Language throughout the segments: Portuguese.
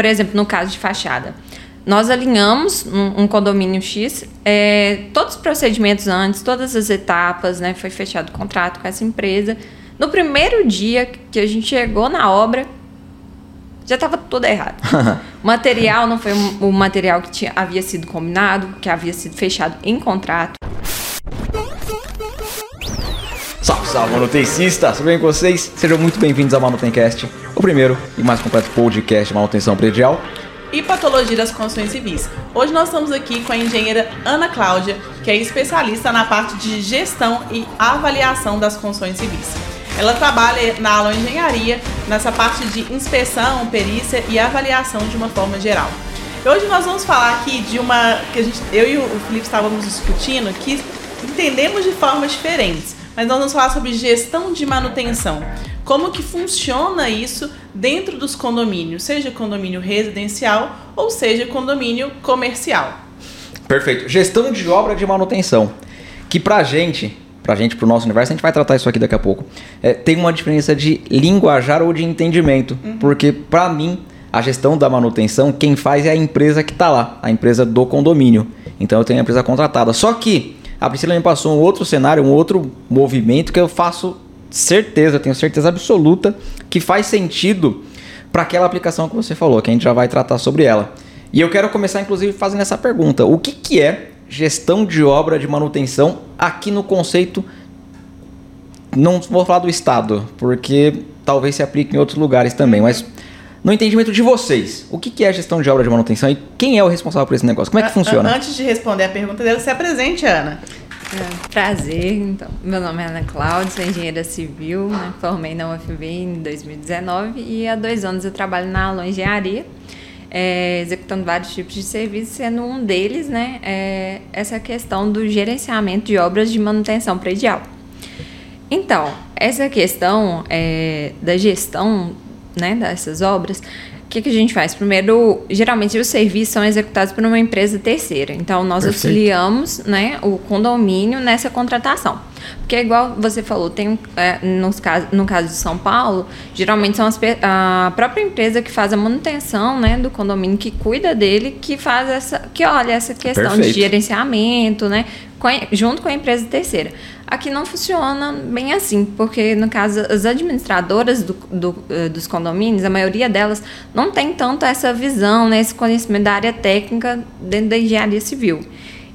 por exemplo, no caso de fachada, nós alinhamos um, um condomínio X, é, todos os procedimentos antes, todas as etapas, né? Foi fechado o contrato com essa empresa. No primeiro dia que a gente chegou na obra, já estava tudo errado. o material não foi o material que tinha, havia sido combinado, que havia sido fechado em contrato. Salve, salve, manutencista! Tudo bem com vocês? Sejam muito bem-vindos ao Manutencast, o primeiro e mais completo podcast de manutenção predial e patologia das construções civis. Hoje nós estamos aqui com a engenheira Ana Cláudia, que é especialista na parte de gestão e avaliação das construções civis. Ela trabalha na aula engenharia, nessa parte de inspeção, perícia e avaliação de uma forma geral. Hoje nós vamos falar aqui de uma que a gente, eu e o Felipe estávamos discutindo que entendemos de formas diferentes, mas nós vamos falar sobre gestão de manutenção como que funciona isso dentro dos condomínios, seja condomínio residencial ou seja condomínio comercial. Perfeito. Gestão de obra de manutenção, que pra gente, pra gente, pro nosso universo, a gente vai tratar isso aqui daqui a pouco, é, tem uma diferença de linguajar ou de entendimento, uhum. porque pra mim a gestão da manutenção, quem faz é a empresa que está lá, a empresa do condomínio. Então eu tenho a empresa contratada. Só que a Priscila me passou um outro cenário, um outro movimento que eu faço certeza, tenho certeza absoluta que faz sentido para aquela aplicação que você falou, que a gente já vai tratar sobre ela. E eu quero começar, inclusive, fazendo essa pergunta: o que, que é gestão de obra de manutenção aqui no conceito? Não vou falar do Estado, porque talvez se aplique em outros lugares também, mas no entendimento de vocês, o que é gestão de obra de manutenção e quem é o responsável por esse negócio? Como é que funciona? Antes de responder a pergunta dela, se apresente, Ana. É, prazer, então. Meu nome é Ana Cláudia, sou engenheira civil, né? formei na UFV em 2019 e há dois anos eu trabalho na Alon Engenharia, é, executando vários tipos de serviços, sendo um deles né, é essa questão do gerenciamento de obras de manutenção predial. Então, essa questão é, da gestão né, dessas obras que, que a gente faz? Primeiro, geralmente os serviços são executados por uma empresa terceira. Então, nós Perfeito. auxiliamos né, o condomínio nessa contratação. Porque, igual você falou, tem, é, nos caso, no caso de São Paulo, geralmente são as, a própria empresa que faz a manutenção né, do condomínio, que cuida dele, que faz essa, que olha essa questão Perfeito. de gerenciamento, né, junto com a empresa terceira. Aqui não funciona bem assim, porque no caso as administradoras do, do, eh, dos condomínios, a maioria delas não tem tanto essa visão, né, esse conhecimento da área técnica dentro da engenharia civil.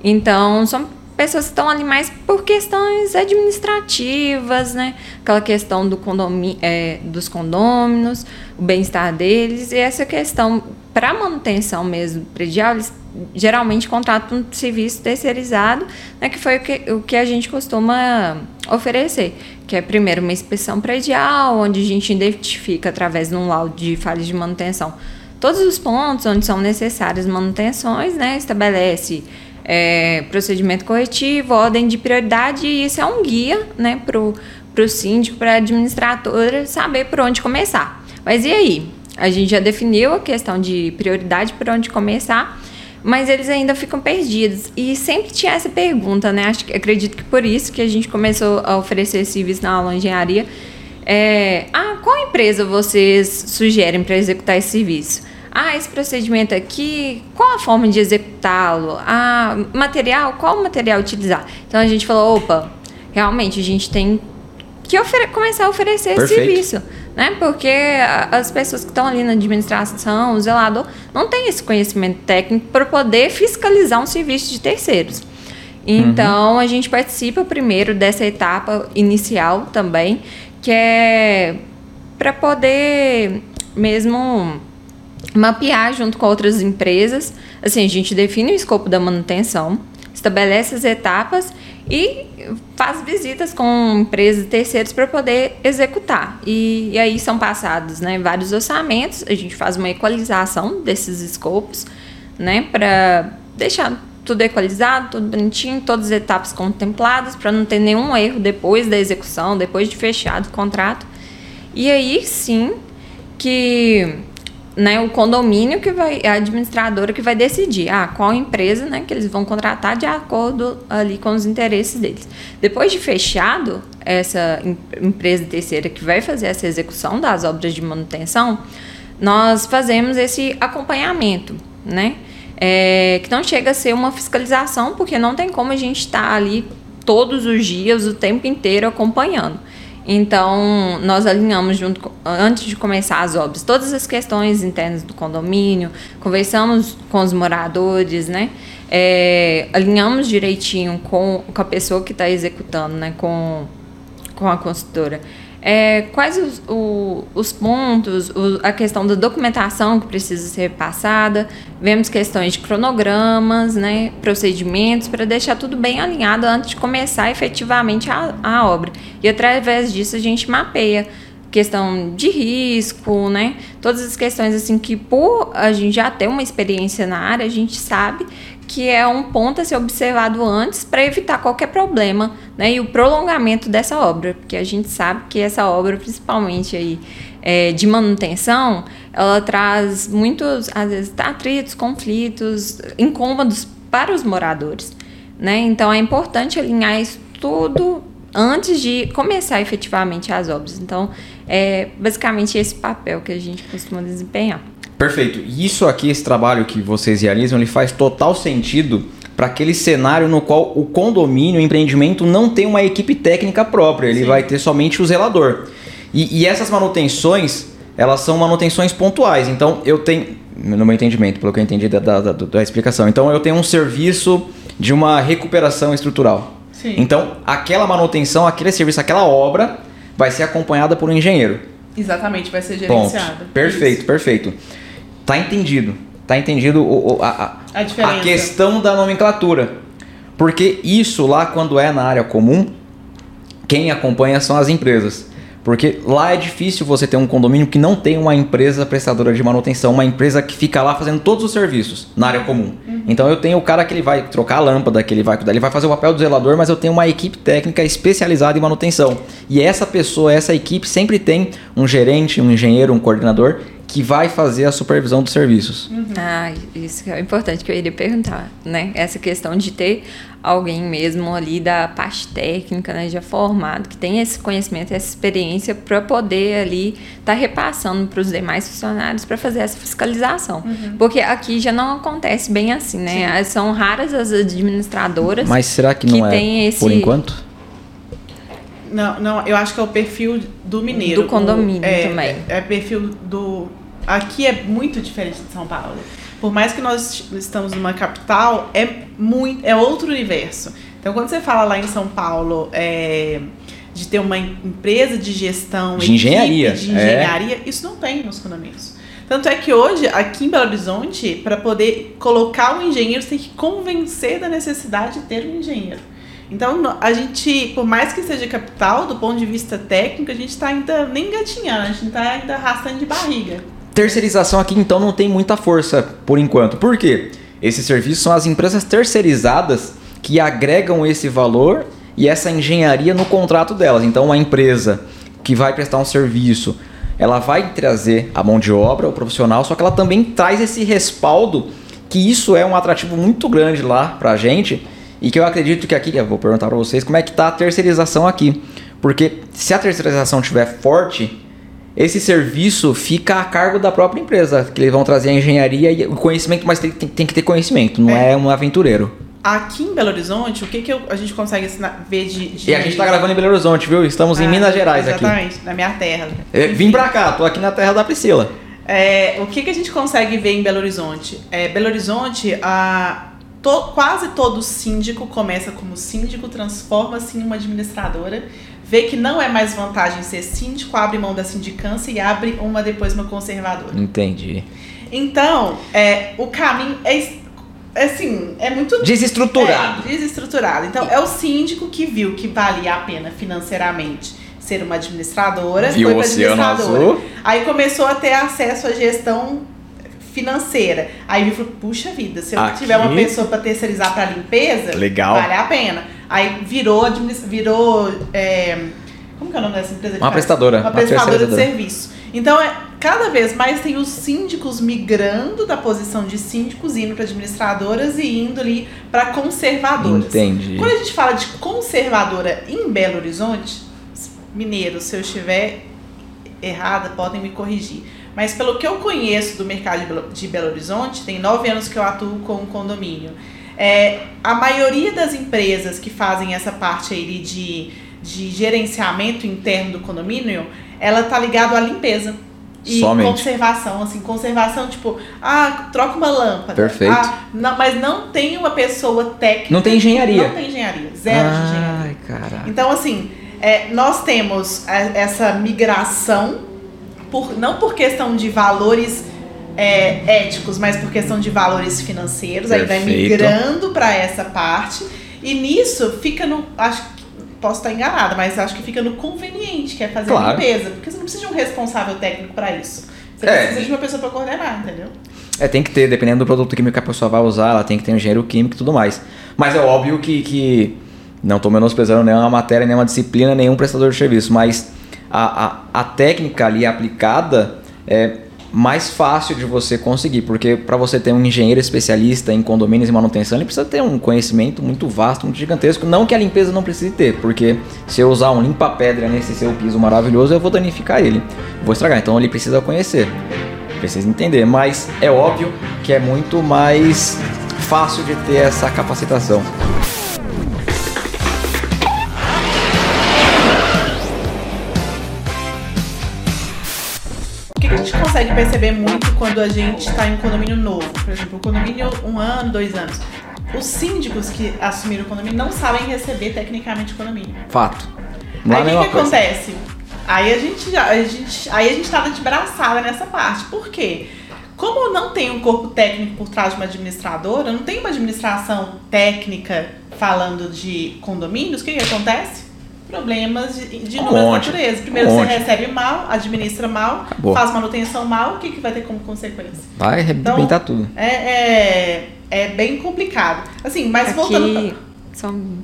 Então, são pessoas que estão ali mais por questões administrativas, né? Aquela questão do condomínio, é, dos condôminos, o bem-estar deles e essa questão para manutenção mesmo predial, eles geralmente contratam um serviço terceirizado, né, que foi o que, o que a gente costuma oferecer, que é primeiro uma inspeção predial, onde a gente identifica através de um laudo de falhas de manutenção todos os pontos onde são necessárias manutenções, né, estabelece é, procedimento corretivo, ordem de prioridade, e isso é um guia né, para o síndico, para a administradora saber por onde começar. Mas e aí? A gente já definiu a questão de prioridade por onde começar, mas eles ainda ficam perdidos. E sempre tinha essa pergunta, né? Acho, acredito que por isso que a gente começou a oferecer esse serviço na aula de engenharia. É, ah, qual empresa vocês sugerem para executar esse serviço? Ah, esse procedimento aqui, qual a forma de executá-lo? Ah, material, qual material utilizar? Então a gente falou, opa, realmente a gente tem que começar a oferecer Perfeito. esse serviço né? Porque as pessoas que estão ali na administração, o zelador, não tem esse conhecimento técnico para poder fiscalizar um serviço de terceiros. Então, uhum. a gente participa primeiro dessa etapa inicial também, que é para poder mesmo mapear junto com outras empresas. Assim, a gente define o escopo da manutenção, estabelece as etapas e faz visitas com empresas terceiros para poder executar. E, e, aí são passados né, vários orçamentos, a gente faz uma equalização desses escopos, né, para deixar tudo equalizado, tudo bonitinho, todas as etapas contempladas, para não ter nenhum erro depois da execução, depois de fechado o contrato. E aí sim que né, o condomínio que vai, a administradora que vai decidir ah, qual empresa né, que eles vão contratar de acordo ali com os interesses deles. Depois de fechado, essa empresa terceira que vai fazer essa execução das obras de manutenção, nós fazemos esse acompanhamento, né? É, que não chega a ser uma fiscalização, porque não tem como a gente estar tá ali todos os dias, o tempo inteiro acompanhando. Então, nós alinhamos junto antes de começar as obras todas as questões internas do condomínio, conversamos com os moradores, né? É, alinhamos direitinho com, com a pessoa que está executando, né? Com, com a consultora é, quais os, o, os pontos, o, a questão da documentação que precisa ser passada, vemos questões de cronogramas, né, procedimentos, para deixar tudo bem alinhado antes de começar efetivamente a, a obra. E através disso a gente mapeia questão de risco, né? Todas as questões assim que por a gente já ter uma experiência na área, a gente sabe que é um ponto a ser observado antes para evitar qualquer problema, né? E o prolongamento dessa obra, porque a gente sabe que essa obra, principalmente aí é, de manutenção, ela traz muitos, às vezes, atritos, conflitos, incômodos para os moradores, né? Então é importante alinhar isso tudo antes de começar efetivamente as obras. Então, é basicamente esse papel que a gente costuma desempenhar. Perfeito. Isso aqui, esse trabalho que vocês realizam, ele faz total sentido para aquele cenário no qual o condomínio, o empreendimento não tem uma equipe técnica própria, ele Sim. vai ter somente o zelador. E, e, essas manutenções, elas são manutenções pontuais. Então, eu tenho, no meu entendimento, pelo que eu entendi da, da, da, da explicação, então eu tenho um serviço de uma recuperação estrutural. Sim. Então, aquela manutenção, aquele serviço, aquela obra vai ser acompanhada por um engenheiro. Exatamente, vai ser gerenciada. Perfeito, Isso. perfeito. Tá entendido. Tá entendido o, o, a, a, a, questão da nomenclatura. Porque isso lá, quando é na área comum, quem acompanha são as empresas. Porque lá é difícil você ter um condomínio que não tem uma empresa prestadora de manutenção, uma empresa que fica lá fazendo todos os serviços na área comum. Uhum. Então eu tenho o cara que ele vai trocar a lâmpada, que ele vai cuidar, ele vai fazer o papel do zelador, mas eu tenho uma equipe técnica especializada em manutenção. E essa pessoa, essa equipe sempre tem um gerente, um engenheiro, um coordenador que vai fazer a supervisão dos serviços. Uhum. Ah, isso é importante que eu iria perguntar, né? Essa questão de ter alguém mesmo ali da parte técnica, né, já formado, que tem esse conhecimento, essa experiência para poder ali estar tá repassando para os demais funcionários para fazer essa fiscalização. Uhum. Porque aqui já não acontece bem assim, né? Sim. São raras as administradoras. Mas será que não que é esse... por enquanto? Não, não, eu acho que é o perfil do mineiro. Do condomínio o, é, também. É, é perfil do aqui é muito diferente de São Paulo. Por mais que nós estamos numa capital, é muito, é outro universo. Então, quando você fala lá em São Paulo é, de ter uma empresa de gestão, de engenharia, de engenharia, é. isso não tem nos condomínios. Tanto é que hoje, aqui em Belo Horizonte, para poder colocar um engenheiro, você tem que convencer da necessidade de ter um engenheiro. Então, a gente, por mais que seja capital, do ponto de vista técnico, a gente está ainda nem gatinhando, a gente está ainda arrastando de barriga. Terceirização aqui então não tem muita força por enquanto. Por quê? Esses serviços são as empresas terceirizadas que agregam esse valor e essa engenharia no contrato delas. Então, uma empresa que vai prestar um serviço, ela vai trazer a mão de obra, o profissional, só que ela também traz esse respaldo, que isso é um atrativo muito grande lá para a gente e que eu acredito que aqui, eu vou perguntar para vocês como é que está a terceirização aqui. Porque se a terceirização estiver forte, esse serviço fica a cargo da própria empresa, que eles vão trazer a engenharia e o conhecimento, mas tem, tem, tem que ter conhecimento, não é. é. um aventureiro. Aqui em Belo Horizonte, o que, que eu, a gente consegue ver de, de, E a gente está gravando em Belo Horizonte, viu? Estamos ah, em Minas Gerais exatamente, aqui. Exatamente, na minha terra. É, vim pra cá, tô aqui na terra da Priscila. É, o que, que a gente consegue ver em Belo Horizonte? É, Belo Horizonte, a, to, quase todo síndico começa como síndico, transforma-se em uma administradora vê que não é mais vantagem ser síndico, abre mão da sindicância e abre uma depois uma conservadora. Entendi. Então, é, o caminho é, é assim, é muito desestruturado. É, desestruturado. Então, é o síndico que viu que valia a pena financeiramente ser uma administradora, viu foi administradora. Azul. Aí começou a ter acesso à gestão financeira. Aí ele falou: "Puxa vida, se eu Aqui... tiver uma pessoa para terceirizar para limpeza, Legal. vale a pena". Aí virou, virou é, como que é o nome dessa empresa? Uma prestadora. Uma prestadora de serviço. Então, é, cada vez mais tem os síndicos migrando da posição de síndicos, indo para administradoras e indo ali para conservadoras. Entendi. Quando a gente fala de conservadora em Belo Horizonte, mineiro, se eu estiver errada, podem me corrigir. mas pelo que eu conheço do mercado de Belo, de Belo Horizonte, tem nove anos que eu atuo com um condomínio. É, a maioria das empresas que fazem essa parte aí de, de gerenciamento interno do condomínio, ela tá ligado à limpeza. E Somente. conservação, assim, conservação, tipo, ah, troca uma lâmpada. Perfeito. Ah, não, mas não tem uma pessoa técnica. Não tem engenharia. Não tem engenharia. Zero de engenharia. Ai, cara. Então, assim, é, nós temos a- essa migração, por, não por questão de valores é, éticos, mas por questão de valores financeiros. Aí vai Perfeito. migrando para essa parte. E nisso fica no. Acho que. Posso estar enganada, mas acho que fica no conveniente, que é fazer Claro. a limpeza. Porque você não precisa de um responsável técnico para isso. Você É. precisa de uma pessoa para coordenar, entendeu? É, tem que ter, dependendo do produto químico que a pessoa vai usar, ela tem que ter um engenheiro químico e tudo mais. Mas é óbvio que, que não estou menosprezando nenhuma matéria, nenhuma disciplina, nenhum prestador de serviço, mas a, a, a técnica ali aplicada é mais fácil de você conseguir, porque para você ter um engenheiro especialista em condomínios e manutenção, ele precisa ter um conhecimento muito vasto, muito gigantesco. Não que a limpeza não precise ter, porque se eu usar um limpa-pedra nesse seu piso maravilhoso, eu vou danificar ele, vou estragar. Então ele precisa conhecer precisa entender, mas é óbvio que é muito mais fácil de ter essa capacitação. Perceber muito quando a gente está em um condomínio novo? Por exemplo, o condomínio um ano, dois anos. Os síndicos que assumiram o condomínio não sabem receber tecnicamente o condomínio. Fato. Lá aí o que, que acontece? Aí a gente já, a gente, aí a gente tava de braçada nessa parte. Por quê? Como não tem um corpo técnico por trás de uma administradora, não tem uma administração técnica falando de condomínios, o que, que acontece? Problemas de, de Um inúmeras naturezas. Primeiro Um você recebe mal, administra mal, Acabou. faz manutenção mal, o que, que vai ter como consequência? Vai arrebentar tudo. É, é, é bem complicado. Assim, mas voltando pra... Aqui, só um-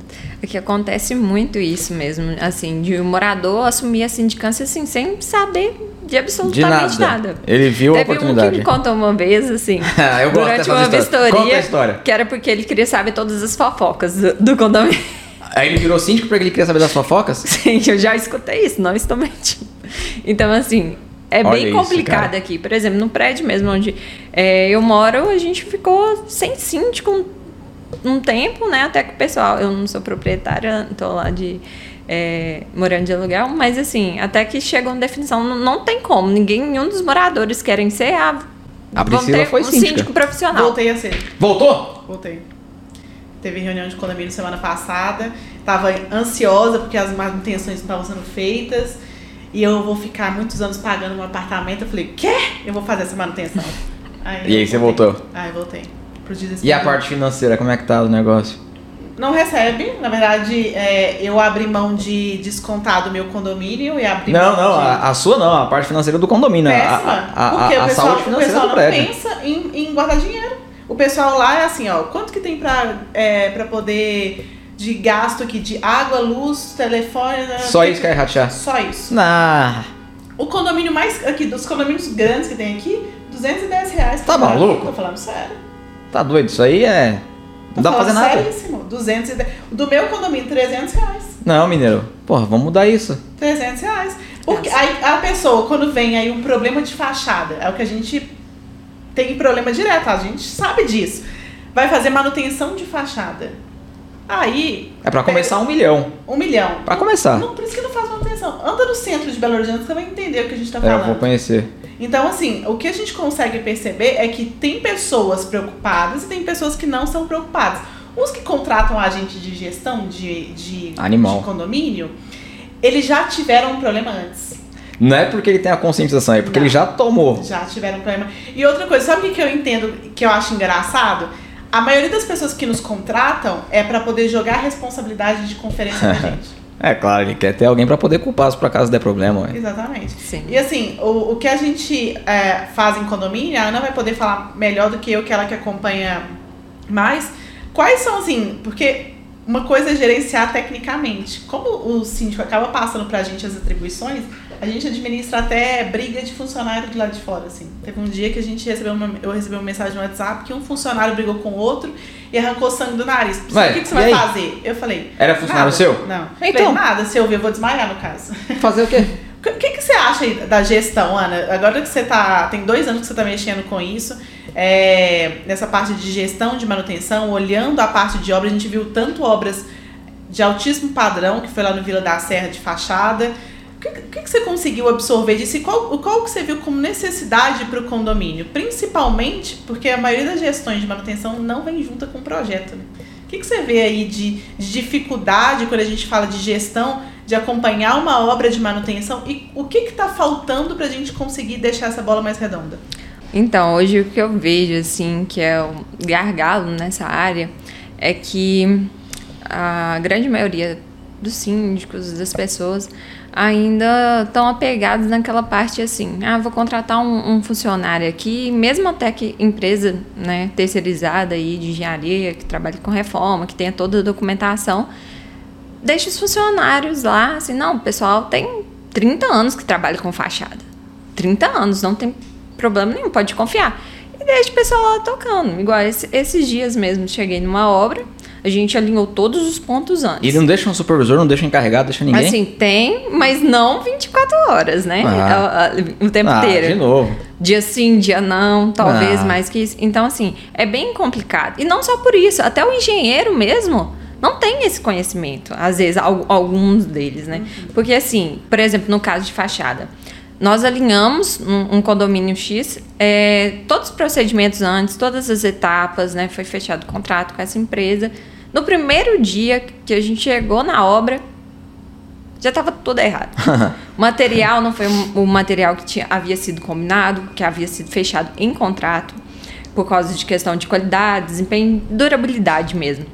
aqui acontece muito isso mesmo, assim, de o morador assumir a sindicância assim, sem saber de De absolutamente nada. nada. Ele viu a Teve um que oportunidade. me contou uma vez, assim, eu gosto durante uma histórias. vistoria, Conta a história. que era porque ele queria saber todas as fofocas do, do condomínio. Aí ele virou síndico porque ele queria saber das fofocas? Sim, eu já escutei isso, não estou mentindo. Então, assim, é Olha bem isso, complicado cara. aqui. Por exemplo, no prédio mesmo onde é, eu moro, a gente ficou sem síndico um, um tempo, né? Até que o pessoal, eu não sou proprietária, tô lá de. é, morando de aluguel, mas assim, até que chegou uma definição, não, não tem como, ninguém, nenhum dos moradores querem ser a. A vamos Priscila ter foi um síndico profissional. Voltei a ser. Voltou? Voltei. Teve reunião de condomínio semana passada. Tava ansiosa porque as manutenções não estavam sendo feitas. E eu vou ficar muitos anos pagando um apartamento. Eu falei, quê? Eu vou fazer essa manutenção. E aí você voltou? Aí voltei. Pro E a parte financeira, como é que tá o negócio? Não recebe. Na verdade, é, eu abri mão de descontar do meu condomínio e abri Não, não, de... a, a sua não, a parte financeira do condomínio. a- Péssima. A, a, porque a, a o pessoal, saúde o financeira pessoal do não prédio. pensa em, em guardar dinheiro. O pessoal lá é assim, ó, quanto que tem pra, é, pra poder de gasto aqui de água, luz, telefone. né? Só isso que é ratear. Só isso. Nah. O condomínio mais aqui, dos condomínios grandes que tem aqui, 210 reais. Tá maluco? Tô falando sério. Tá doido, isso aí é. Tô Não dá pra fazer nada. Seríssimo. 210. Do meu condomínio, 300 reais. Não, mineiro. Porra, vamos mudar isso. 300 reais. Porque aí a pessoa, quando vem aí um problema de fachada, é o que a gente tem problema direto, a gente sabe disso. Vai fazer manutenção de fachada. Aí, É pra começar um milhão. um milhão. Pra começar. Não, por isso que não faz manutenção. Anda no centro de Belo Horizonte, você vai entender o que a gente tá É, eu falando. vou conhecer. Então, assim, o que a gente consegue perceber é que tem pessoas preocupadas e tem pessoas que não são preocupadas. Os que contratam agente de gestão de, de, Animal. de condomínio, eles já tiveram um problema antes. Não é porque ele tem a conscientização, é porque Não. ele já tomou. Já tiveram um problema. E outra coisa, sabe o que eu entendo, que eu acho engraçado? A maioria das pessoas que nos contratam é pra poder jogar a responsabilidade de conferência na gente. É claro, ele quer ter alguém pra poder culpar se por acaso der problema. ué. Exatamente. Sim. E assim, o, o que a gente é, faz em condomínio, a Ana vai poder falar melhor do que eu, que ela que acompanha mais. Quais são, assim, porque uma coisa é gerenciar tecnicamente. Como o síndico acaba passando pra gente as atribuições, a gente administra até briga de funcionário do lado de fora, assim. Teve um dia que a gente recebeu uma, eu recebi uma mensagem no WhatsApp que um funcionário brigou com o outro e arrancou sangue do nariz. O que, que você vai aí? fazer? Eu falei. Era funcionário nada. seu? Não. Então. Falei, nada, se eu ver, eu vou desmaiar no caso. Fazer o quê? O que, que você acha aí da gestão, Ana? Agora que você tá. Tem dois anos que você está mexendo com isso, é, nessa parte de gestão, de manutenção, olhando a parte de obra, a gente viu tanto obras de altíssimo padrão, que foi lá no Vila da Serra de fachada. O que, que, que você conseguiu absorver disso e qual, qual que você viu como necessidade para o condomínio? Principalmente porque a maioria das gestões de manutenção não vem junta com o projeto. Né? O que, que você vê aí de, de dificuldade quando a gente fala de gestão de acompanhar uma obra de manutenção e o que está faltando para a gente conseguir deixar essa bola mais redonda? Então, hoje o que eu vejo, assim, que é o gargalo nessa área, é que a grande maioria dos síndicos, das pessoas, ainda estão apegados naquela parte assim, ah, vou contratar um, um, funcionário aqui, mesmo até que empresa né, terceirizada aí de engenharia, que trabalha com reforma, que tenha toda a documentação, deixa os funcionários lá, assim, não, o pessoal tem 30 anos que trabalha com fachada. 30 anos, não tem problema nenhum, pode confiar. E deixa o pessoal lá tocando. Igual esse, esses dias mesmo, cheguei numa obra, a gente alinhou todos os pontos antes. E ele não deixa um supervisor, não deixa um encarregado, deixa ninguém? Assim, tem, mas não 24 horas, né? Ah. O, o, tempo ah, inteiro. de novo. Dia sim, dia não, talvez ah. mais que isso. Então, assim, é bem complicado. E não só por isso, até o engenheiro mesmo não tem esse conhecimento, às vezes, alguns deles, né? Uhum. Porque, assim, por exemplo, no caso de fachada, nós alinhamos um, um condomínio X, é, todos os procedimentos antes, todas as etapas, né? Foi fechado o contrato com essa empresa. No primeiro dia que a gente chegou na obra, já estava tudo errado. o material não foi o material que tinha, havia sido combinado, que havia sido fechado em contrato, por causa de questão de qualidade, desempenho, durabilidade mesmo.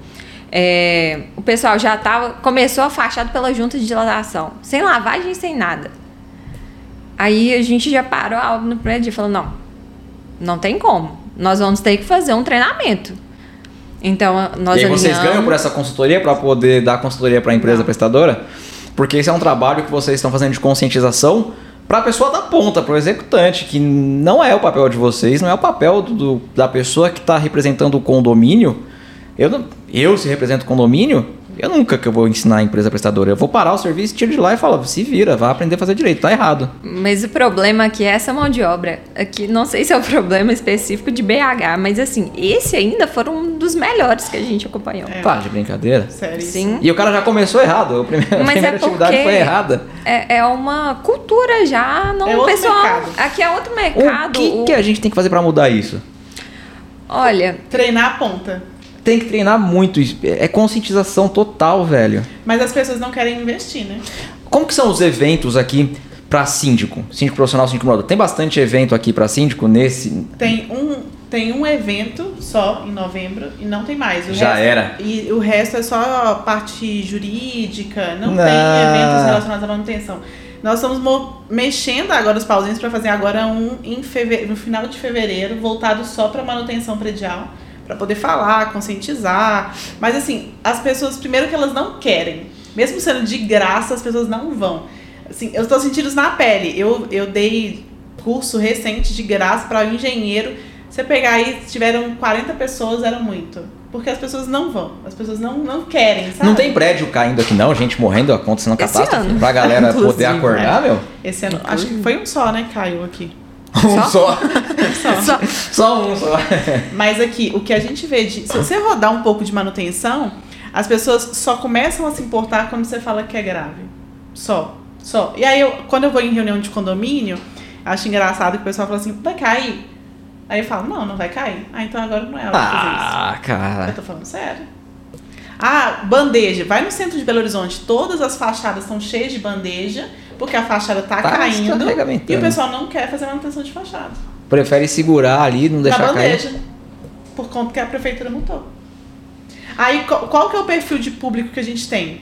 É, o pessoal já tava, começou a fachada pela junta de dilatação, sem lavagem, sem nada. Aí a gente já parou a obra no primeiro dia e falou: não, não tem como. Nós vamos ter que fazer um treinamento. Então, nós E aí vocês ganham por essa consultoria para poder dar consultoria para a empresa não. prestadora? Porque esse é um trabalho que vocês estão fazendo de conscientização para a pessoa da ponta, para o executante, que não é o papel de vocês, não é o papel do, da pessoa que está representando o condomínio eu, eu se represento condomínio, eu nunca que eu vou ensinar a empresa prestadora. Eu vou parar o serviço, tiro de lá e falo, se vira, vai aprender a fazer direito, tá errado. Mas o problema aqui é essa mão de obra. Aqui, não sei se é o problema específico de BH, mas assim, esse ainda foram um dos melhores que a gente acompanhou. É. Tá, de brincadeira? Sério? Sim. E o cara já começou errado. A primeira, mas a primeira é atividade foi errada. É, é uma cultura já, não é pessoal. Mercado. Aqui é outro mercado. O que, o... que a gente tem que fazer para mudar isso? Olha. Treinar a ponta tem que treinar muito. É conscientização total, velho. Mas as pessoas não querem investir, né? Como que são os eventos aqui para síndico? Síndico profissional, síndico morador. Tem bastante evento aqui para síndico nesse. Tem um, tem um evento só em novembro e não tem mais. O Já resto, era. E o resto é só parte jurídica, não, não. tem eventos relacionados à manutenção. Nós estamos mexendo agora os pauzinhos para fazer agora um em no final de fevereiro, voltado só para manutenção predial para poder falar, conscientizar. Mas assim, as pessoas, primeiro que elas não querem. Mesmo sendo de graça, as pessoas não vão. Assim, eu estou sentindo isso na pele. Eu, eu dei curso recente de graça para um engenheiro. Você pegar aí, tiveram 40 pessoas, era muito. Porque as pessoas não vão, as pessoas não, não querem, sabe? Não tem prédio caindo aqui não, gente morrendo, acontecendo catástrofe. Ano. Pra galera poder acordar, é. meu. Esse ano, acho que foi um só, né, caiu aqui. Um só? Só. só. só. um só. Mas aqui, o que a gente vê de. Se você rodar um pouco de manutenção, as pessoas só começam a se importar quando você fala que é grave. Só. Só. E aí, eu, quando eu vou em reunião de condomínio, acho engraçado que o pessoal fala assim: vai cair? Aí eu falo: não, não vai cair. Ah, então agora não é ela fazer isso. Ah, cara. Eu tô falando sério. Ah, bandeja. Vai no centro de Belo Horizonte, todas as fachadas estão cheias de bandeja porque a fachada tá, tá caindo e o pessoal não quer fazer manutenção de fachada. Prefere segurar ali, não deixar Na bandeja, cair. Por conta que a prefeitura montou. Aí, qual, qual, que é o perfil de público que a gente tem?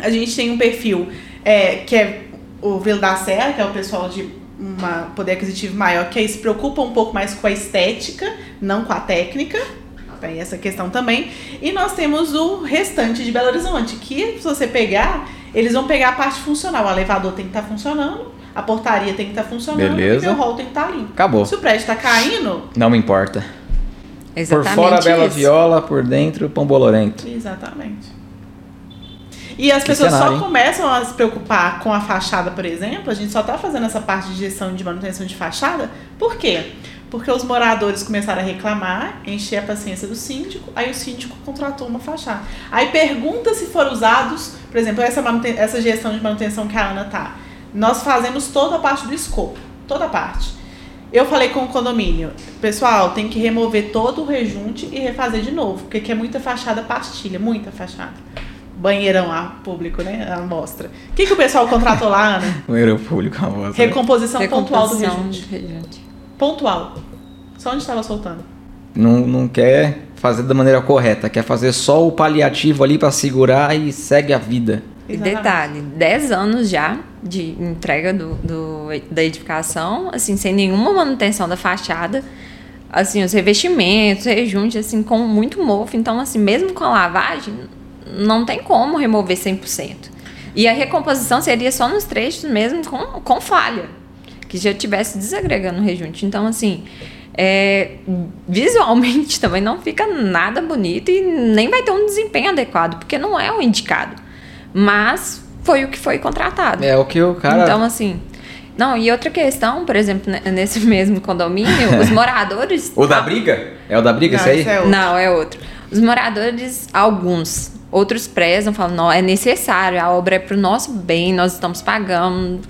A gente tem um perfil é, que é o Vila da Serra, que é o pessoal de um poder aquisitivo maior, que aí se preocupa um pouco mais com a estética, não com a técnica. Tem essa questão também. E nós temos o restante de Belo Horizonte, que se você pegar, eles vão pegar a parte funcional. O elevador tem que estar tá funcionando, a portaria tem que estar tá funcionando Beleza. e o hall tem que estar tá limpo. Acabou. Se o prédio está caindo. Não me importa. Exatamente por fora, isso. bela viola, por dentro, pão bolorento. Exatamente. E as Que pessoas cenário, só hein? começam a se preocupar com a fachada, por exemplo, a gente só tá fazendo essa parte de gestão de manutenção de fachada, por quê? Porque os moradores começaram a reclamar, encher a paciência do síndico, aí o síndico contratou uma fachada. Aí pergunta se foram usados, por exemplo, essa, essa gestão de manutenção que a Ana tá. Nós fazemos toda a parte do escopo, toda a parte. Eu falei com o condomínio, pessoal, tem que remover todo o rejunte e refazer de novo, porque aqui é muita fachada pastilha, muita fachada. Banheirão lá, público, né? A mostra. O que, que o pessoal contratou lá, Ana? Banheiro público, a voz. né? Recomposição pontual do Recomposição rejunte. do rejunte. Pontual. Só onde estava soltando. Não, não quer fazer da maneira correta, quer fazer só o paliativo ali pra segurar e segue a vida. E detalhe, 10 anos já de entrega do, do- da edificação, assim, sem nenhuma manutenção da fachada. Assim, os revestimentos, rejunte, assim, com muito mofo. Então, assim, mesmo com a lavagem, não tem como remover 100%. E a recomposição seria só nos trechos mesmo com, com falha, que já tivesse desagregando o rejunte. Então, assim, é, visualmente também não fica nada bonito e nem vai ter um desempenho adequado, porque não é o indicado. Mas foi o que foi contratado. É o que o cara. Então, assim. Não, e outra questão, por exemplo, ne- nesse mesmo condomínio, os moradores. o da briga? É o da briga Não, esse aí? esse é outro. Não, é outro. Os moradores, alguns, outros prezam, falam, não, é necessário, a obra é para o nosso bem, nós estamos pagando,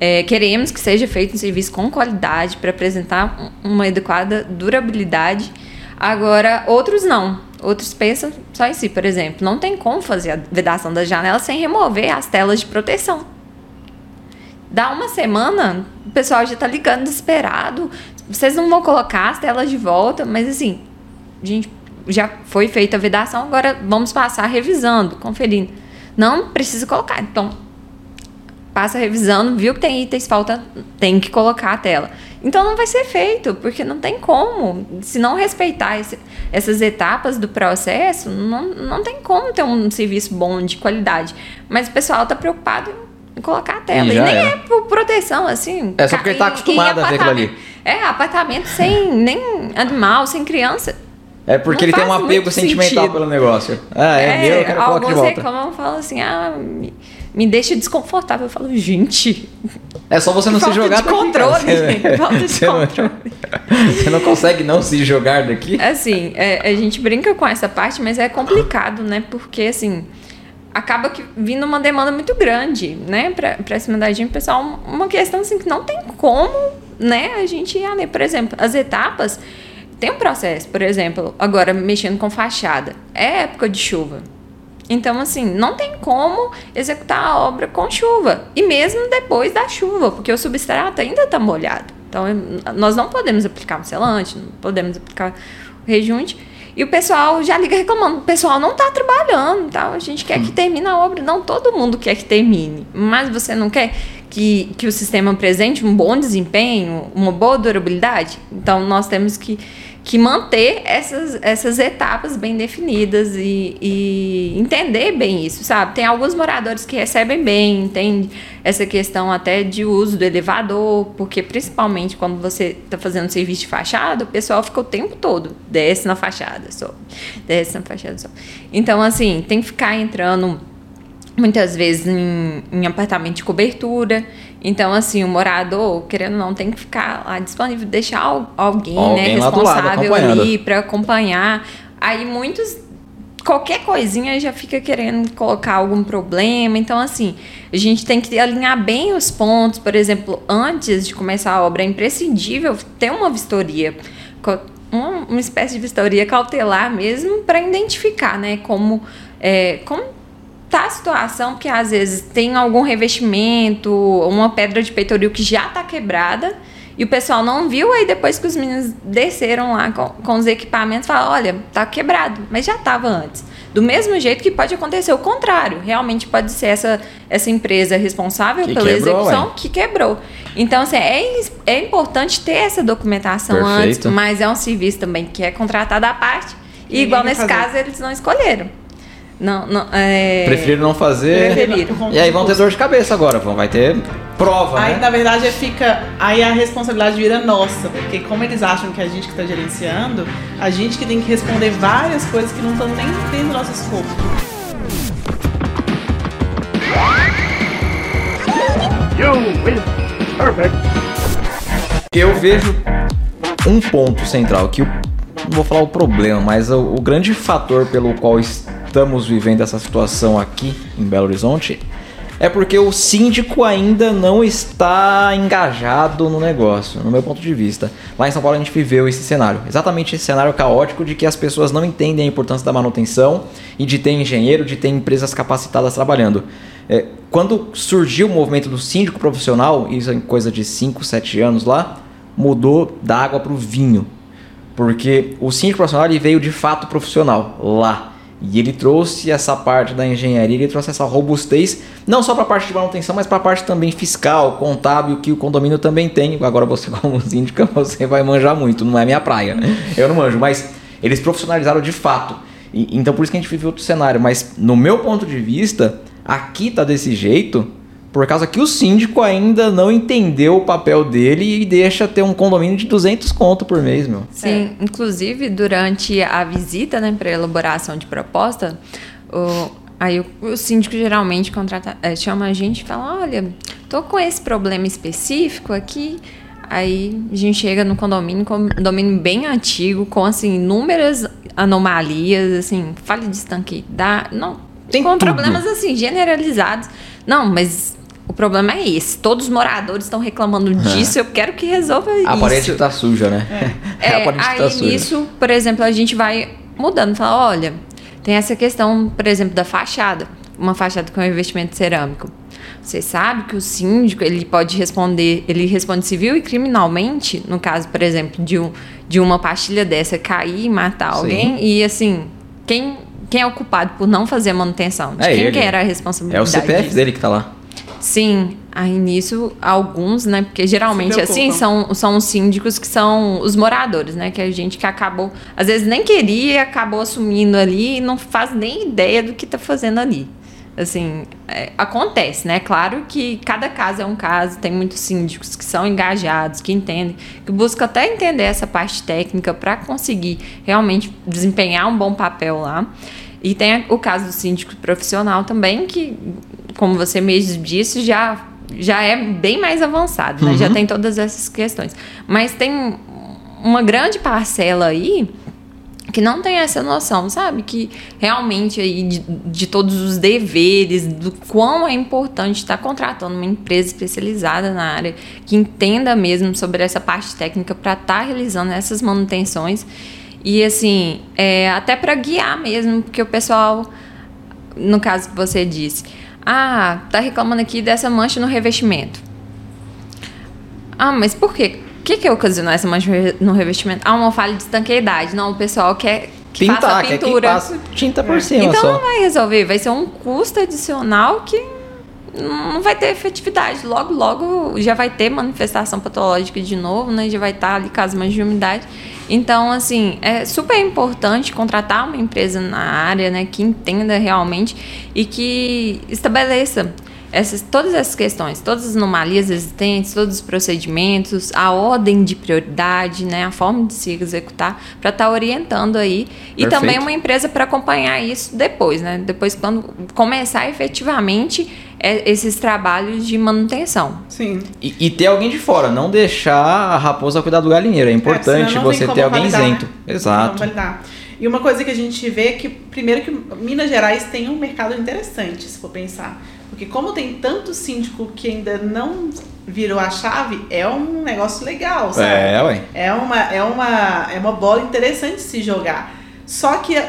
é, queremos que seja feito um serviço com qualidade para apresentar um- uma adequada durabilidade. Agora, outros não. Outros pensam só em si, por exemplo, não tem como fazer a vedação das janelas sem remover as telas de proteção. Dá uma semana, o pessoal já tá ligando desesperado. Vocês não vão colocar as telas de volta, mas assim, gente, já foi feita a vedação, agora vamos passar revisando, conferindo. Não precisa colocar. Então, passa revisando, viu que tem itens, falta, tem que colocar a tela. Então não vai ser feito, porque não tem como. Se não respeitar esse- essas etapas do processo, não, não tem como ter um serviço bom de qualidade. Mas o pessoal está preocupado em colocar a tela. E E, nem é. é por proteção, assim. É só porque ele tá em- acostumado a ver aquilo ali. É, apartamento sem nem animal, sem criança. É porque Não ele tem um apego sentimental sentido. pelo negócio. Ah, é, meu, eu quero colocar de alguns volta. reclamam, falam assim, ah, me, deixa desconfortável. Eu falo, gente, É só você não se jogar de controle, cara. gente, falta de Você não- controle. Você não consegue não se jogar daqui? Assim, é, a gente brinca com essa parte, mas é complicado, né? Porque, assim, acaba que vindo uma demanda muito grande, né? Pra, pra cima da gente, pessoal, uma questão assim que não tem como, né? A gente, né, por exemplo, as etapas tem um processo, por exemplo, agora mexendo com fachada, é época de chuva. Então, assim, não tem como executar a obra com chuva. E mesmo depois da chuva, porque o substrato ainda está molhado. Então, nós não podemos aplicar um selante, não podemos aplicar o rejunte. E o pessoal já liga reclamando. O pessoal não está trabalhando, tá? A gente quer que termine a obra. Não, todo mundo quer que termine. Mas você não quer que, que o sistema apresente um bom desempenho, uma boa durabilidade? Então, nós temos que, que manter essas, essas etapas bem definidas e, e entender bem isso, sabe? Tem alguns moradores que recebem bem, entende essa questão até de uso do elevador, porque principalmente quando você está fazendo serviço de fachada, o pessoal fica o tempo todo, desce na fachada, sobe, desce na fachada, sobe. Então, assim, tem que ficar entrando muitas vezes em, em apartamento de cobertura. Então, assim, o morador, querendo ou não, tem que ficar lá disponível, deixar al- alguém, Alguém né, lado, responsável acompanhando. ali para acompanhar. Aí muitos qualquer coisinha já fica querendo colocar algum problema. Então, assim, a gente tem que alinhar bem os pontos. Por exemplo, antes de começar a obra, é imprescindível ter uma vistoria, uma espécie de vistoria cautelar mesmo, para identificar, né, como, é, como tá a situação, porque às vezes tem algum revestimento, uma pedra de peitoril que já tá quebrada. E o pessoal não viu, aí depois que os meninos desceram lá com, com os equipamentos, falaram, olha, tá quebrado, mas já estava antes. Do mesmo jeito que pode acontecer o contrário. Realmente pode ser essa, essa empresa responsável Que pela quebrou, execução ué. que quebrou. Então, assim, é, é importante ter essa documentação Perfeito. antes, mas é um serviço também que é contratado à parte. E Ninguém igual nesse fazer. caso, eles não escolheram. Não, não, é... Prefiro não fazer. Preferiram. E aí vão ter dor de cabeça agora, vão. Vai ter prova, Aí, né? na verdade, fica. Aí a responsabilidade vira nossa, porque como eles acham que a gente que está gerenciando, a gente que tem que responder várias coisas que não estão nem dentro do nosso escopo. You win. Perfect. Eu vejo um ponto central que eu não vou falar o problema, mas o, o grande fator pelo qual estamos vivendo essa situação aqui em Belo Horizonte é porque o síndico ainda não está engajado no negócio, no meu ponto de vista. Lá em São Paulo a gente viveu esse cenário, exatamente esse cenário caótico de que as pessoas não entendem a importância da manutenção e de ter engenheiro, de ter empresas capacitadas trabalhando. É, quando surgiu o movimento do síndico profissional, isso em coisa de 5, 7 anos lá, mudou da água para o vinho. Porque o síndico profissional ele veio de fato profissional lá. E ele trouxe essa parte da engenharia, ele trouxe essa robustez, não só para a parte de manutenção, mas para a parte também fiscal, contábil, que o condomínio também tem. Agora você, como síndica, você vai manjar muito, não é minha praia. Eu não manjo, mas eles profissionalizaram de fato. E, então por isso que a gente vive outro cenário. Mas no meu ponto de vista, aqui tá desse jeito, por causa que o síndico ainda não entendeu o papel dele e deixa ter um condomínio de 200 conto por mês, meu. Sim, é. inclusive durante a visita, né, para elaboração de proposta, o, aí o, o síndico geralmente contrata, é, chama a gente e fala, olha, tô com esse problema específico aqui, Aí a gente chega no condomínio, condomínio bem antigo, com assim inúmeras anomalias, assim, falha de estanque, dá, não, Tem com tudo. problemas assim generalizados. Não, mas o problema é esse. Todos os moradores estão reclamando disso. Eu quero que resolva isso. A parede está suja, né? É, é, é aí tá suja. nisso, por exemplo, a gente vai mudando. Fala, olha, tem essa questão, por exemplo, da fachada. Uma fachada com investimento cerâmico. Você sabe que o síndico ele pode responder, ele responde civil e criminalmente, no caso, por exemplo, de, um, de uma pastilha dessa cair e matar Sim. alguém. E assim, quem, quem é o culpado por não fazer a manutenção? De é quem que era a responsabilidade? É o CPF dele que está lá. Sim, aí nisso, alguns, né? Porque geralmente, assim, são, são os síndicos que são os moradores, né? Que é a gente que acabou, às vezes nem queria, acabou assumindo ali e não faz nem ideia do que está fazendo ali. Assim, é, acontece, né? Claro que cada caso é um caso, tem muitos síndicos que são engajados, que entendem, que buscam até entender essa parte técnica para conseguir realmente desempenhar um bom papel lá. E tem o caso do síndico profissional também, que como você mesmo disse, já, já é bem mais avançado, né? uhum. já tem todas essas questões. Mas tem uma grande parcela aí que não tem essa noção, sabe? Que realmente aí de, de, todos os deveres, do quão é importante estar contratando uma empresa especializada na área, que entenda mesmo sobre essa parte técnica para estar tá realizando essas manutenções. E assim, é, até para guiar mesmo, porque o pessoal, no caso que você disse, ah, tá reclamando aqui dessa mancha no revestimento. Ah, mas por quê? O que, que ocasionou essa mancha no revestimento? Ah, uma falha de estanqueidade. Não, o pessoal quer que Pintar, faça a pintura. Quer que passa tinta por cima Então só. não vai resolver. Vai ser um custo adicional que não vai ter efetividade. Logo, logo já vai ter manifestação patológica de novo, né? Já vai estar ali com as manchas de umidade. Então, assim, é super importante contratar uma empresa na área, né, que entenda realmente e que estabeleça essas, todas essas questões, todas as anomalias existentes, todos os procedimentos, a ordem de prioridade, né, a forma de se executar, para estar tá orientando aí. E Perfeito. também uma empresa para acompanhar isso depois, né? Depois, quando começar efetivamente esses trabalhos de manutenção. Sim. E, e, ter alguém de fora, não deixar a raposa cuidar do galinheiro. É, é importante é, você ter alguém validar, isento. Né? Exato. E uma coisa que a gente vê é que, primeiro, que Minas Gerais tem um mercado interessante, se for pensar. Porque como tem tanto síndico que ainda não virou a chave, é um negócio legal, sabe? É, ué. É uma, é uma, é uma bola interessante se jogar. Só que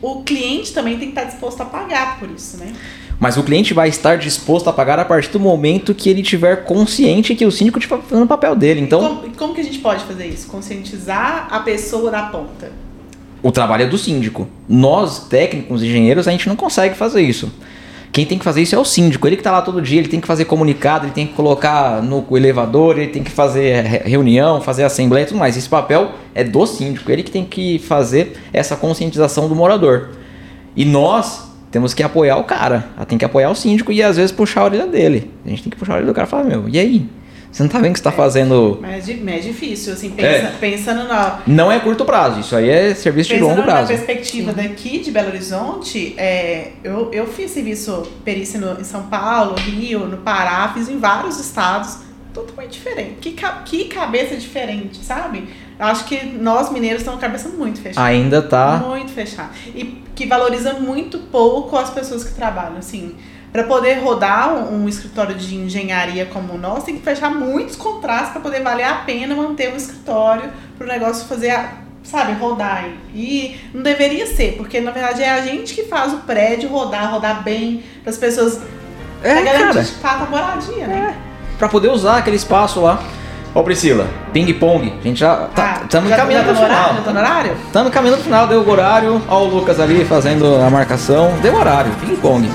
o cliente também tem que estar disposto a pagar por isso, né? Mas o cliente vai estar disposto a pagar a partir do momento que ele tiver consciente que o síndico está fazendo o papel dele. Então, como, como que a gente pode fazer isso? Conscientizar a pessoa da ponta. O trabalho é do síndico. Nós, técnicos, engenheiros, a gente não consegue fazer isso. Quem tem que fazer isso é o síndico. Ele que está lá todo dia, ele tem que fazer comunicado, ele tem que colocar no elevador, ele tem que fazer reunião, fazer assembleia e tudo mais. Esse papel é do síndico. Ele que tem que fazer essa conscientização do morador. E nós, temos que apoiar o cara. Tem que apoiar o síndico e às vezes puxar a orelha dele. A gente tem que puxar a orelha do cara e falar, meu, e aí? Você não tá vendo que você tá fazendo. Mas é, di- mas é difícil, assim, pensa- É. pensando na. Não é curto prazo, isso aí é serviço de Pensando longo na prazo. perspectiva daqui de Belo Horizonte, é, eu, eu fiz serviço perícia no, em São Paulo, Rio, no Pará, fiz em vários estados, totalmente diferente. Que, que cabeça diferente, sabe? Acho que nós mineiros temos a cabeça muito fechada. Ainda tá. Muito fechada. E que valoriza muito pouco as pessoas que trabalham, assim. Para poder rodar um, um escritório de engenharia como o nosso, tem que fechar muitos contratos para poder valer a pena manter um escritório para o negócio fazer, a- sabe, rodar. E não deveria ser, porque na verdade é a gente que faz o prédio rodar, rodar bem, para as pessoas. É, pra garantir cara. de fato a moradia, né? Pra poder usar aquele espaço lá. Ô Priscila, ping-pong. A gente já tá. Estamos caminhando pro tá no horário? final. Já tá no horário? Estamos caminhando pro final, deu o horário. Ó, o Lucas ali fazendo a marcação. Deu horário, ping-pong.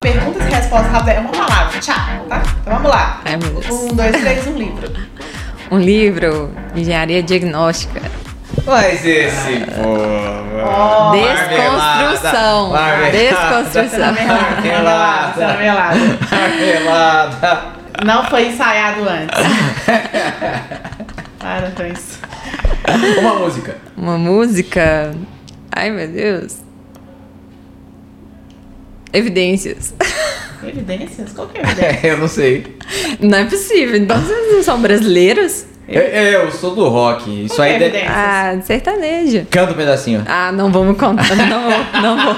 Perguntas e respostas rápidas é uma palavra. Tchau, tá? Então vamos lá. Ai, meu Deus. Um, dois, três, um livro. Um livro, Engenharia Diagnóstica. Mas esse, pô. Desconstrução. Desconstrução. Marmelada. Marmelada. Marmelada. Não foi ensaiado antes. Para com isso. Uma música. Uma música. Ai, meu Deus. Evidências. Evidências? Qual que é a evidência? eu não sei. Não é possível. Então vocês não são brasileiros? Eu, eu sou do rock. Isso é aí. a de- evidência? Ah, sertaneja. Canta um pedacinho. Ah, não vamos contar. Não, vou- não vou.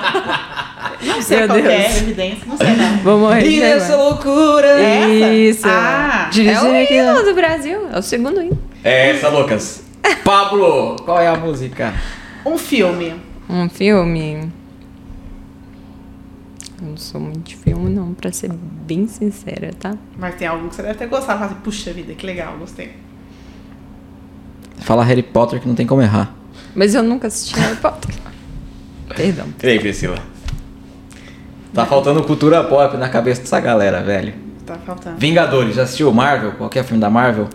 Não sei Meu qual é Deus. evidência. Não sei não. Vou morrer E vergonha. loucura. Essa? Isso. Ah, é o hino do Brasil. É o segundo hino. É essa, Lucas. Pablo, qual é a música? Um filme. Um filme. Eu não sou muito de filme, não, pra ser bem sincera, tá? Mas tem algum que você deve ter gostado. Assim, puxa vida, que legal, gostei. Fala Harry Potter que não tem como errar. Mas eu nunca assisti Harry Potter. Perdão. E aí, Priscila? Tá faltando cultura pop na cabeça dessa galera, velho. Tá faltando. Vingadores, já assistiu Marvel? Qualquer filme da Marvel?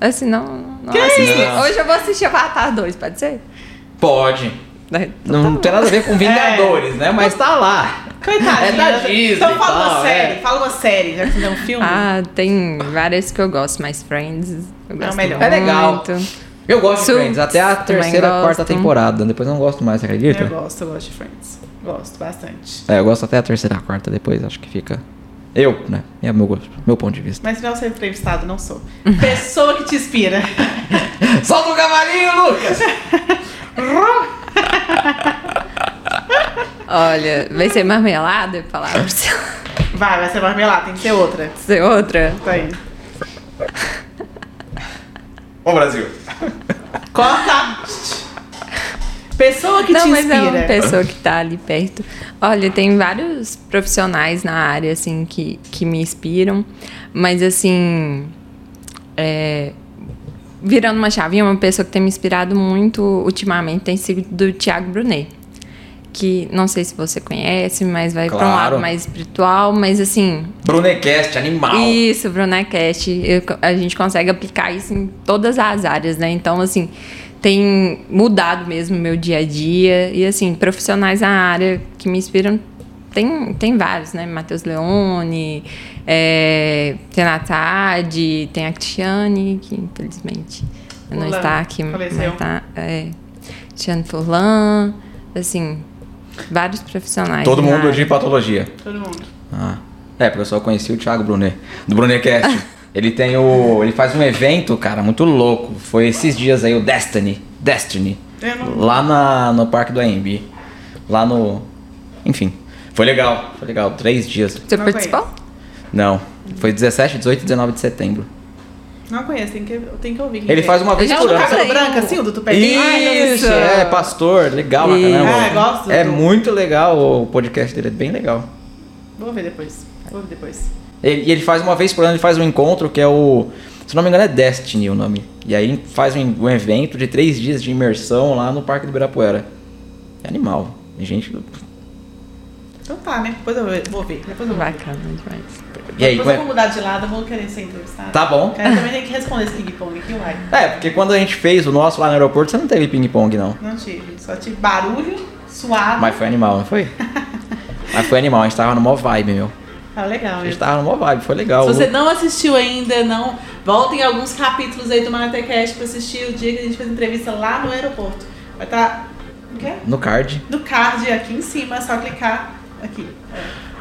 Assim, não. não assisti. isso? Hoje eu vou assistir Avatar 2, pode ser? Pode. Então Não, tá não tem nada a ver com Vingadores, né? Mas tá lá. Coitadinha. É da Disney Então fala uma tal, série. é. Fala uma série, já que você um filme. Ah, tem várias que eu gosto, mas Friends. Eu gosto melhor. É legal. muito. Eu gosto de Friends, até a terceira, quarta temporada. Depois eu não gosto mais, você acredita? eu gosto, eu gosto de Friends. Gosto bastante. É, eu gosto até a terceira, quarta, depois acho que fica. Eu, né? É meu gosto, meu ponto de vista. Mas se não ser entrevistado, não sou. Pessoa que te inspira. Solta o cavalinho, Lucas! Olha, vai ser marmelada? Palavras. Vai, vai ser marmelada, tem que ser outra. Ser outra? Tá aí. Ô, Brasil. Corta! Pessoa que não, te mas é uma inspira. pessoa que tá ali perto. Olha, tem vários profissionais na área, assim, que, que me inspiram. Mas, assim... é, virando uma chavinha, uma pessoa que tem me inspirado muito ultimamente tem sido do Thiago Brunet. Que não sei se você conhece, mas vai pra um Claro. lado mais espiritual. Mas, assim, Brunecast, animal. Isso, Brunecast. Eu- A gente consegue aplicar isso em todas as áreas, né? Então, assim, tem mudado mesmo o meu dia a dia. E, assim, profissionais na área que me inspiram, tem, tem vários, né? Matheus Leone, é, tem a Natade, tem a Cristiane, que infelizmente não está aqui. faleceu. Mas tá, é, Cristiane Furlan, assim, vários profissionais. Todo mundo área. de patologia. Todo mundo. Ah. É, porque eu só conheci o Thiago Brunet, do Brunecast. ele tem o. Ele faz um evento, cara, muito louco. Foi esses dias aí, o Destiny. Destiny. Não- Lá na, no Parque do AMB. Lá no. Enfim. Foi legal. Foi legal. Três dias. Você participou? Não. Foi 17, 18 e 19 de setembro. Não conheço, tem que, tem que ouvir. Ele faz uma vez por ano. Cabelo branco assim, o do não Isso, é, pastor, legal pra caramba. Ah, gosto É do- muito legal o podcast dele, é bem legal. Vou ver depois. Vou ver depois. Ele- E ele faz uma vez por ano, ele faz um encontro que é o. Se não me engano, é Destiny o nome. E aí ele faz um, um evento de três dias de imersão lá no Parque do Ibirapuera. É animal. Tem gente. Então tá, né? Depois eu vou ver. Depois eu vou ver. Bacana demais. E aí, Depois eu é- vou mudar de lado, eu vou querer ser entrevistada. Tá bom. Eu também tenho que responder esse ping-pong aqui, uai. É, porque quando a gente fez o nosso lá no aeroporto, você não teve ping-pong, não. Não tive. Só tive barulho, Suado. Mas foi animal, não foi? Mas foi animal, a gente tava numa vibe, meu. Tá legal, A gente tava numa vibe, foi legal. Se você não assistiu ainda, não voltem alguns capítulos aí do Manatecast pra assistir o dia que a gente fez entrevista lá no aeroporto. Vai estar tá, No card. no card aqui em cima, é só clicar aqui.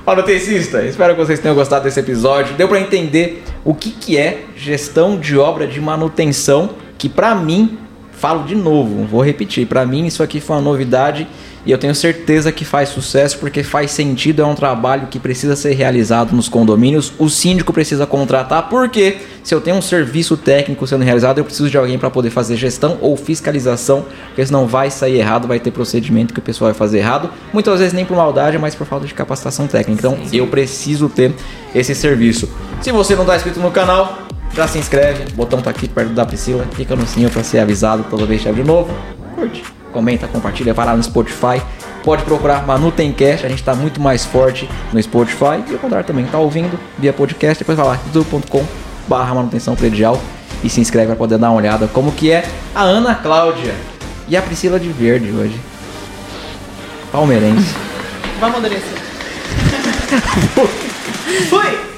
Manutencista, espero que vocês tenham gostado desse episódio. Deu pra entender o que, que é gestão de obra de manutenção, que pra mim, falo de novo, vou repetir, pra mim isso aqui foi uma novidade e eu tenho certeza que faz sucesso porque faz sentido, é um trabalho que precisa ser realizado nos condomínios. O síndico precisa contratar, porque se eu tenho um serviço técnico sendo realizado, eu preciso de alguém para poder fazer gestão ou fiscalização, porque senão vai sair errado, vai ter procedimento que o pessoal vai fazer errado. Muitas vezes nem por maldade, mas por falta de capacitação técnica. Então eu preciso ter esse serviço. Se você não está inscrito no canal, já se inscreve, o botão tá aqui perto da Priscila, clica no sininho para ser avisado toda vez que abrir novo. Curte, comenta, compartilha, vai lá no Spotify. Pode procurar Manutencast, a gente está muito mais forte no Spotify. E o contrário também, tá ouvindo via podcast, depois vai lá, youtube.com barra manutenção predial e se inscreve para poder dar uma olhada como que é a Ana Cláudia e a Priscila de Verde hoje. Palmeirense. Vamos, Andressa. Fui!